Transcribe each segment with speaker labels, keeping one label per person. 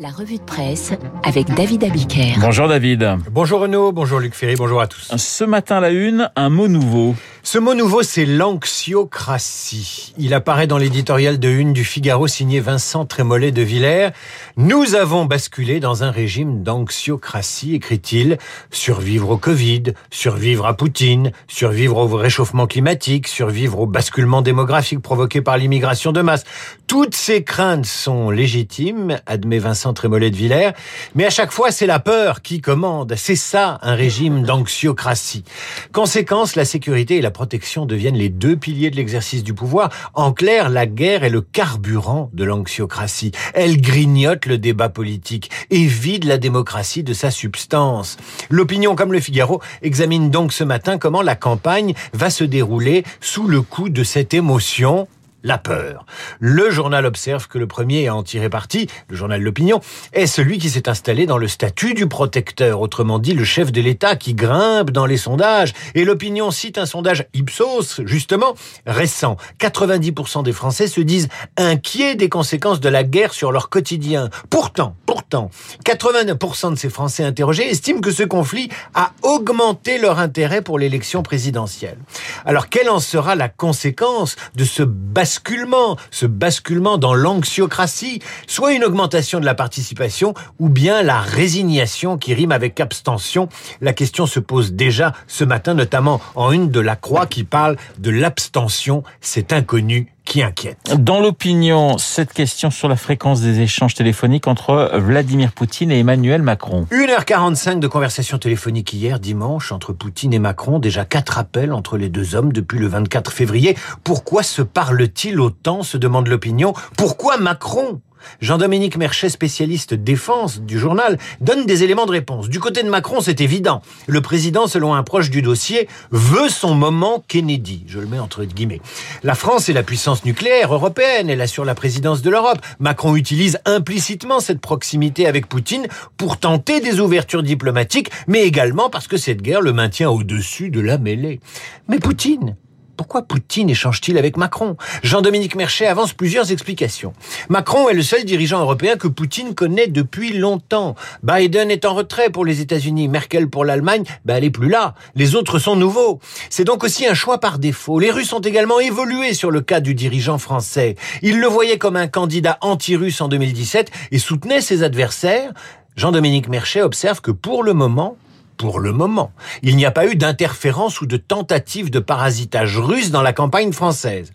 Speaker 1: La revue de presse avec David Abiker.
Speaker 2: Bonjour David.
Speaker 3: Bonjour Renaud, bonjour Luc Ferry, bonjour à tous.
Speaker 2: Ce matin la une, un mot nouveau.
Speaker 3: Ce mot nouveau, c'est l'anxiocratie. Il apparaît dans l'éditorial de une du Figaro signé Vincent Trémollet de Villers. Nous avons basculé dans un régime d'anxiocratie, écrit-il. Survivre au Covid, survivre à Poutine, survivre au réchauffement climatique, survivre au basculement démographique provoqué par l'immigration de masse. Toutes ces craintes sont légitimes, admet Vincent Trémollet de Villers, mais à chaque fois, c'est la peur qui commande. C'est ça, un régime d'anxiocratie. Conséquence, la sécurité et la protection deviennent les deux piliers de l'exercice du pouvoir. En clair, la guerre est le carburant de l'anxiocratie. Elle grignote le débat politique et vide la démocratie de sa substance. L'opinion comme le Figaro examine donc ce matin comment la campagne va se dérouler sous le coup de cette émotion la peur. Le journal observe que le premier à en tirer parti, le journal L'Opinion, est celui qui s'est installé dans le statut du protecteur, autrement dit le chef de l'État qui grimpe dans les sondages. Et l'Opinion cite un sondage Ipsos, justement, récent. 90% des Français se disent inquiets des conséquences de la guerre sur leur quotidien. Pourtant, pourtant, 89% de ces Français interrogés estiment que ce conflit a augmenté leur intérêt pour l'élection présidentielle. Alors, quelle en sera la conséquence de ce basculement, ce basculement dans l'anxiocratie, soit une augmentation de la participation ou bien la résignation qui rime avec abstention. La question se pose déjà ce matin, notamment en une de la Croix qui parle de l'abstention, cet inconnu qui inquiète.
Speaker 2: Dans l'opinion, cette question sur la fréquence des échanges téléphoniques entre Vladimir Poutine et Emmanuel Macron.
Speaker 3: 1h45 de conversation téléphonique hier, dimanche, entre Poutine et Macron. Déjà quatre appels entre les deux hommes depuis le 24 février. Pourquoi se parle-t-il autant se demande l'opinion. Pourquoi Macron? Jean-Dominique Merchet, spécialiste défense du journal, donne des éléments de réponse. Du côté de Macron, c'est évident. Le président, selon un proche du dossier, veut son moment Kennedy. Je le mets entre guillemets. La France est la puissance nucléaire européenne. Elle assure la présidence de l'Europe. Macron utilise implicitement cette proximité avec Poutine pour tenter des ouvertures diplomatiques, mais également parce que cette guerre le maintient au-dessus de la mêlée. Mais Poutine, pourquoi Poutine échange-t-il avec Macron? Jean-Dominique Merchet avance plusieurs explications. Macron est le seul dirigeant européen que Poutine connaît depuis longtemps. Biden est en retrait pour les États-Unis, Merkel pour l'Allemagne, ben elle est plus là. Les autres sont nouveaux. C'est donc aussi un choix par défaut. Les Russes ont également évolué sur le cas du dirigeant français. Ils le voyaient comme un candidat anti-russe en 2017 et soutenaient ses adversaires. Jean-Dominique Merchet observe que pour le moment, pour le moment. Il n'y a pas eu d'interférence ou de tentative de parasitage russe dans la campagne française.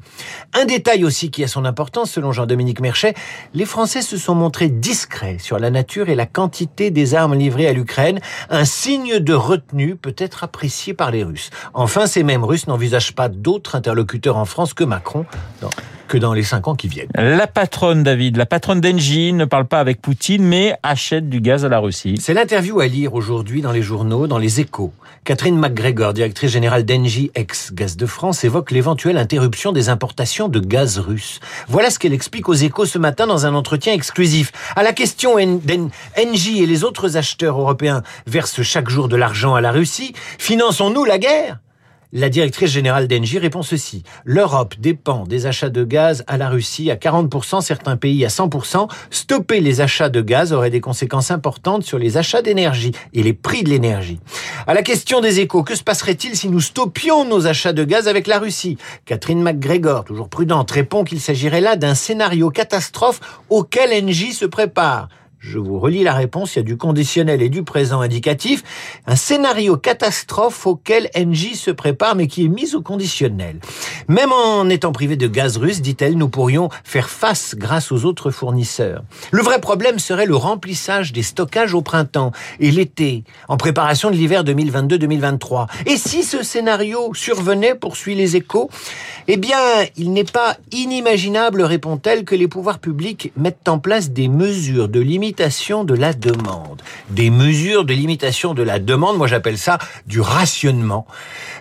Speaker 3: Un détail aussi qui a son importance selon Jean-Dominique Merchet, les Français se sont montrés discrets sur la nature et la quantité des armes livrées à l'Ukraine, un signe de retenue peut être apprécié par les Russes. Enfin, ces mêmes Russes n'envisagent pas d'autres interlocuteurs en France que Macron que dans les cinq ans qui viennent.
Speaker 2: La patronne, David, la patronne d'Engie ne parle pas avec Poutine, mais achète du gaz à la Russie.
Speaker 3: C'est l'interview à lire aujourd'hui dans les journaux, dans les échos. Catherine McGregor, directrice générale d'Engie ex-Gaz de France, évoque l'éventuelle interruption des importations de gaz russe. Voilà ce qu'elle explique aux échos ce matin dans un entretien exclusif. À la question Engie et les autres acheteurs européens versent chaque jour de l'argent à la Russie, finançons-nous la guerre? La directrice générale d'Engie répond ceci. L'Europe dépend des achats de gaz à la Russie à 40%, certains pays à 100%. Stopper les achats de gaz aurait des conséquences importantes sur les achats d'énergie et les prix de l'énergie. À la question des échos, que se passerait-il si nous stoppions nos achats de gaz avec la Russie? Catherine McGregor, toujours prudente, répond qu'il s'agirait là d'un scénario catastrophe auquel Engie se prépare. Je vous relis la réponse, il y a du conditionnel et du présent indicatif. Un scénario catastrophe auquel Engie se prépare mais qui est mis au conditionnel. Même en étant privé de gaz russe, dit-elle, nous pourrions faire face grâce aux autres fournisseurs. Le vrai problème serait le remplissage des stockages au printemps et l'été, en préparation de l'hiver 2022-2023. Et si ce scénario survenait, poursuit les échos, eh bien, il n'est pas inimaginable, répond-elle, que les pouvoirs publics mettent en place des mesures de limite de la demande. Des mesures de limitation de la demande, moi j'appelle ça du rationnement,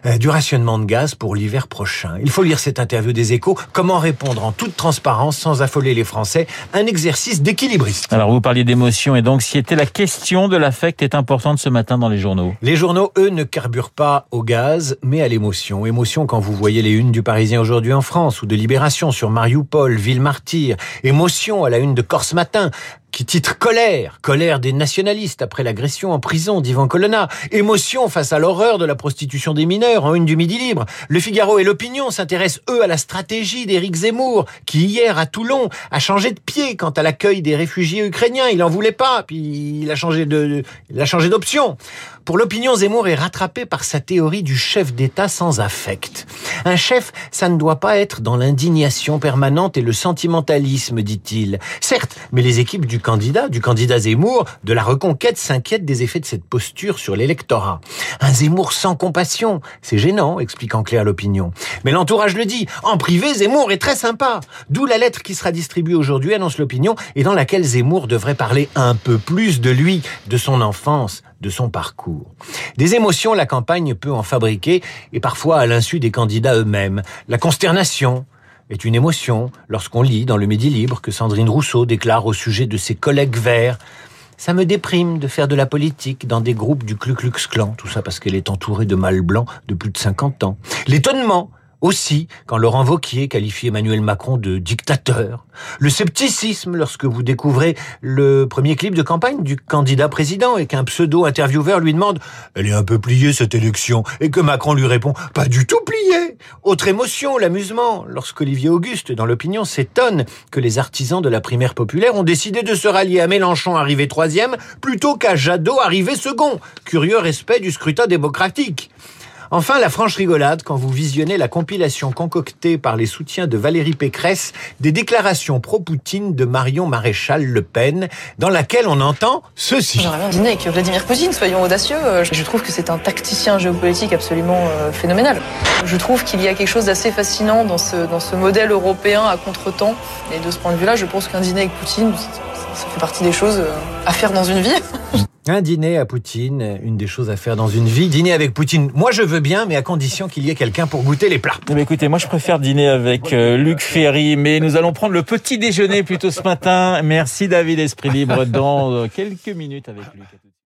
Speaker 3: euh, du rationnement de gaz pour l'hiver prochain. Il faut lire cette interview des échos, comment répondre en toute transparence sans affoler les Français, un exercice d'équilibriste.
Speaker 2: Alors vous parliez d'émotion et donc si était la question de l'affect est importante ce matin dans les journaux.
Speaker 3: Les journaux, eux, ne carburent pas au gaz, mais à l'émotion. Émotion quand vous voyez les unes du Parisien aujourd'hui en France ou de Libération sur Mariupol, ville martyre. Émotion à la une de Corse Matin qui titre Colère, colère des nationalistes après l'agression en prison d'Ivan Colonna, émotion face à l'horreur de la prostitution des mineurs en une du Midi Libre. Le Figaro et l'Opinion s'intéressent eux à la stratégie d'Éric Zemmour, qui hier à Toulon a changé de pied quant à l'accueil des réfugiés ukrainiens. Il en voulait pas, puis il a changé de, il a changé d'option. Pour l'opinion, Zemmour est rattrapé par sa théorie du chef d'État sans affect. Un chef, ça ne doit pas être dans l'indignation permanente et le sentimentalisme, dit-il. Certes, mais les équipes du candidat, du candidat Zemmour, de la reconquête s'inquiètent des effets de cette posture sur l'électorat. Un Zemmour sans compassion, c'est gênant, explique en clair l'opinion. Mais l'entourage le dit, en privé, Zemmour est très sympa. D'où la lettre qui sera distribuée aujourd'hui, annonce l'opinion, et dans laquelle Zemmour devrait parler un peu plus de lui, de son enfance, de son parcours. Des émotions, la campagne peut en fabriquer, et parfois à l'insu des candidats eux-mêmes. La consternation est une émotion lorsqu'on lit dans le Midi Libre que Sandrine Rousseau déclare au sujet de ses collègues verts ça me déprime de faire de la politique dans des groupes du Ku Klux Klan, tout ça parce qu'elle est entourée de mâles blancs de plus de 50 ans. L'étonnement aussi, quand Laurent Vauquier qualifie Emmanuel Macron de dictateur. Le scepticisme lorsque vous découvrez le premier clip de campagne du candidat président et qu'un pseudo-intervieweur lui demande « Elle est un peu pliée cette élection » et que Macron lui répond « Pas du tout pliée !» Autre émotion, l'amusement, lorsqu'Olivier Auguste, dans l'opinion, s'étonne que les artisans de la primaire populaire ont décidé de se rallier à Mélenchon arrivé troisième plutôt qu'à Jadot arrivé second. Curieux respect du scrutin démocratique. Enfin, la franche rigolade quand vous visionnez la compilation concoctée par les soutiens de Valérie Pécresse des déclarations pro-Poutine de Marion Maréchal Le Pen, dans laquelle on entend ceci.
Speaker 4: J'aimerais bien dîner avec Vladimir Poutine, soyons audacieux. Je trouve que c'est un tacticien géopolitique absolument euh, phénoménal. Je trouve qu'il y a quelque chose d'assez fascinant dans ce, dans ce modèle européen à contre-temps. Et de ce point de vue-là, je pense qu'un dîner avec Poutine, ça fait partie des choses euh, à faire dans une vie.
Speaker 3: Un dîner à Poutine, une des choses à faire dans une vie. Dîner avec Poutine, moi je veux bien, mais à condition qu'il y ait quelqu'un pour goûter les plats.
Speaker 2: Mais écoutez, moi je préfère dîner avec euh, Luc Ferry, mais nous allons prendre le petit déjeuner plutôt ce matin. Merci David Esprit Libre dans euh, quelques minutes avec Luc.